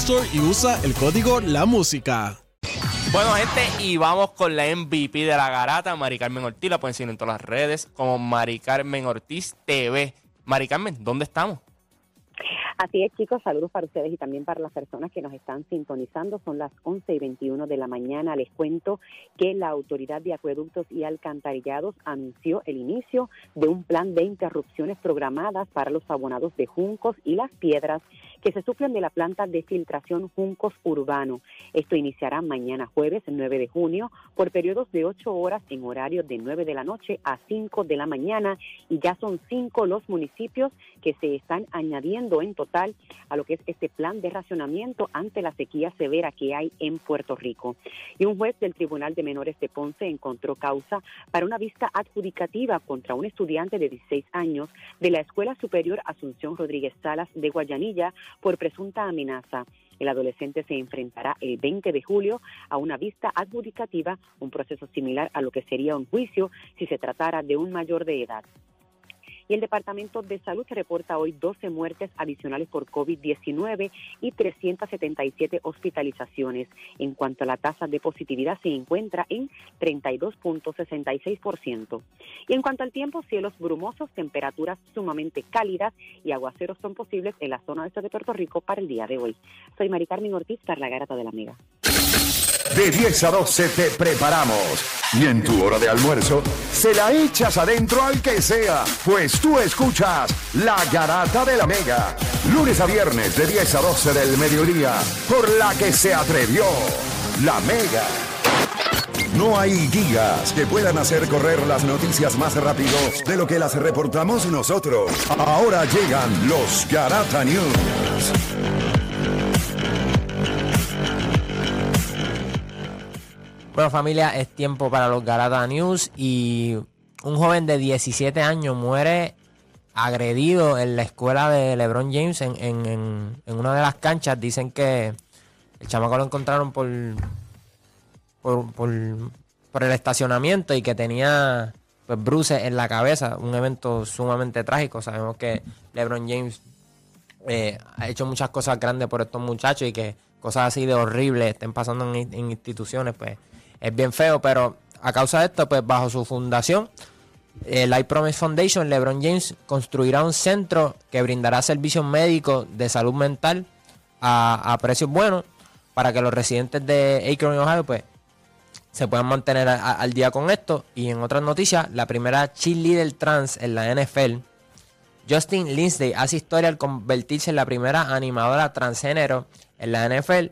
Store y usa el código La Música. Bueno, gente, y vamos con la MVP de la garata, Mari Carmen Ortiz. La pueden seguir en todas las redes como Mari Carmen Ortiz TV. Mari Carmen, ¿dónde estamos? Así es, chicos, saludos para ustedes y también para las personas que nos están sintonizando. Son las 11 y 21 de la mañana. Les cuento que la Autoridad de Acueductos y Alcantarillados anunció el inicio de un plan de interrupciones programadas para los abonados de Juncos y Las Piedras que se suplen de la planta de filtración Juncos Urbano. Esto iniciará mañana jueves 9 de junio por periodos de 8 horas en horario de 9 de la noche a 5 de la mañana y ya son 5 los municipios que se están añadiendo en total a lo que es este plan de racionamiento ante la sequía severa que hay en Puerto Rico. Y un juez del Tribunal de Menores de Ponce encontró causa para una vista adjudicativa contra un estudiante de 16 años de la Escuela Superior Asunción Rodríguez Salas de Guayanilla por presunta amenaza. El adolescente se enfrentará el 20 de julio a una vista adjudicativa, un proceso similar a lo que sería un juicio si se tratara de un mayor de edad y el Departamento de Salud reporta hoy 12 muertes adicionales por COVID-19 y 377 hospitalizaciones. En cuanto a la tasa de positividad, se encuentra en 32.66%. Y en cuanto al tiempo, cielos brumosos, temperaturas sumamente cálidas y aguaceros son posibles en la zona este de Puerto Rico para el día de hoy. Soy Mari Carmen Ortiz, para la Garata de la Mega. De 10 a 12 te preparamos. Y en tu hora de almuerzo, se la echas adentro al que sea. Pues tú escuchas La Garata de la Mega. Lunes a viernes de 10 a 12 del mediodía. Por la que se atrevió La Mega. No hay guías que puedan hacer correr las noticias más rápido de lo que las reportamos nosotros. Ahora llegan los Garata News. Bueno familia, es tiempo para los Garata News y un joven de 17 años muere agredido en la escuela de LeBron James en, una de las canchas. Dicen que el chamaco lo encontraron por, por, por, el estacionamiento y que tenía pues, bruces en la cabeza. Un evento sumamente trágico. Sabemos que LeBron James eh, ha hecho muchas cosas grandes por estos muchachos y que cosas así de horribles estén pasando en, en instituciones, pues es bien feo, pero a causa de esto, pues bajo su fundación, el I Promise Foundation, LeBron James construirá un centro que brindará servicios médicos de salud mental a, precios buenos para que los residentes de Akron, Ohio, pues se puedan mantener al día con esto. Y en otras noticias, la primera cheerleader trans en la NFL, Justin Lindsay, hace historia al convertirse en la primera animadora transgénero en la NFL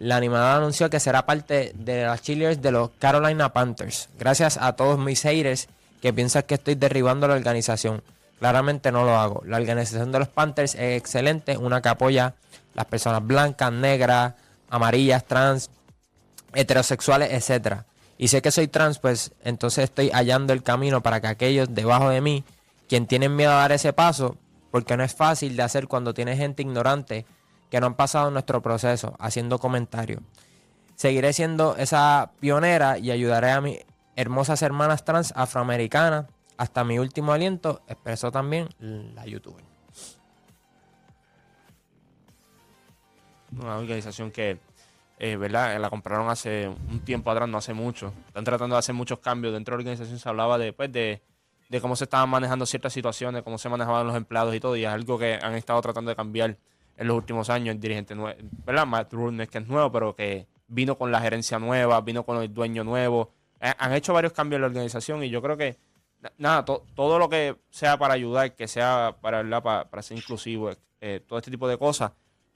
la animadora anunció que será parte de las cheerleaders de los Carolina Panthers. Gracias a todos mis haters que piensan que estoy derribando la organización. Claramente no lo hago. La organización de los Panthers es excelente, una que apoya las personas blancas, negras, amarillas, trans, heterosexuales, etc. Y sé que soy trans, pues entonces estoy hallando el camino para que aquellos debajo de mí, quien tienen miedo a dar ese paso, porque no es fácil de hacer cuando tiene gente ignorante que no han pasado nuestro proceso, haciendo comentarios. Seguiré siendo esa pionera y ayudaré a mis hermosas hermanas trans afroamericanas hasta mi último aliento, expresó también la youtuber. Una organización que, eh, ¿verdad? La compraron hace un tiempo atrás, no hace mucho. Están tratando de hacer muchos cambios. Dentro de la organización se hablaba de, pues, de de cómo se estaban manejando ciertas situaciones, cómo se manejaban los empleados y todo, y es algo que han estado tratando de cambiar en los últimos años, el dirigente nuevo, ¿verdad? Matt Rule que es nuevo, pero que vino con la gerencia nueva, vino con el dueño nuevo, eh, han hecho varios cambios en la organización y yo creo que, nada, todo lo que sea para ayudar, que sea para, para, para ser inclusivo, eh, todo este tipo de cosas,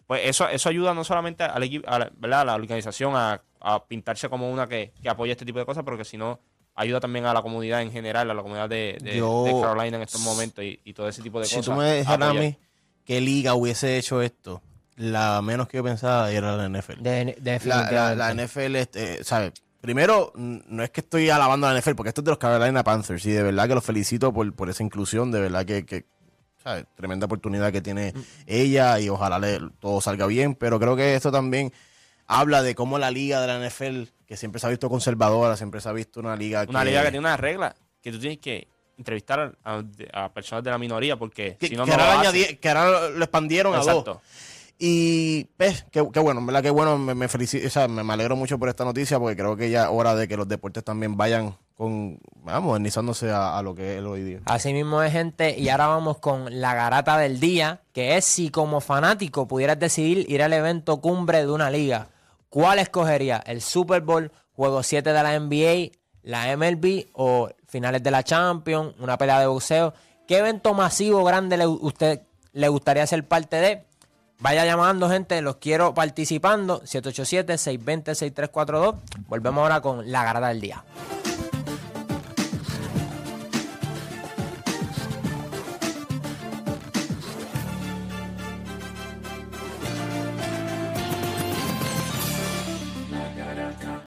pues eso, eso ayuda no solamente al equipo, a la, la organización a, pintarse como una que, que apoya este tipo de cosas, porque si no ayuda también a la comunidad en general, a la comunidad de, Carolina en estos momentos y, todo ese tipo de cosas. Si tú me dijeras a mí qué liga hubiese hecho esto, la menos que yo pensaba era la NFL. la, la, NFL, este, ¿sabes? Primero, no es que estoy alabando a la NFL, porque esto es de los Carolina Panthers y de verdad que los felicito por, por esa inclusión, de verdad que, que ¿sabes? tremenda oportunidad que tiene mm. ella y ojalá le, todo salga bien, pero creo que esto también habla de cómo la liga de la NFL, que siempre se ha visto conservadora, siempre se ha visto una liga Una liga que tiene una regla que tú tienes que entrevistar a, personas de la minoría porque si no, que, ahora que ahora lo expandieron a dos. Y pues, qué, bueno, verdad que bueno, me, me, felicito, o sea, me, alegro mucho por esta noticia porque creo que ya es hora de que los deportes también vayan con, vamos, modernizándose a, lo que es hoy día. Así mismo es, gente, y ahora vamos con la garata del día, que es si como fanático pudieras decidir ir al evento cumbre de una liga, ¿cuál escogería? ¿El Super Bowl, Juego 7 de la NBA, la MLB o finales de la Champions, una pelea de boxeo? ¿Qué evento masivo grande le, usted le gustaría ser parte de? Vaya llamando, gente, los quiero participando. 787-620-6342. Volvemos ahora con la garata del día.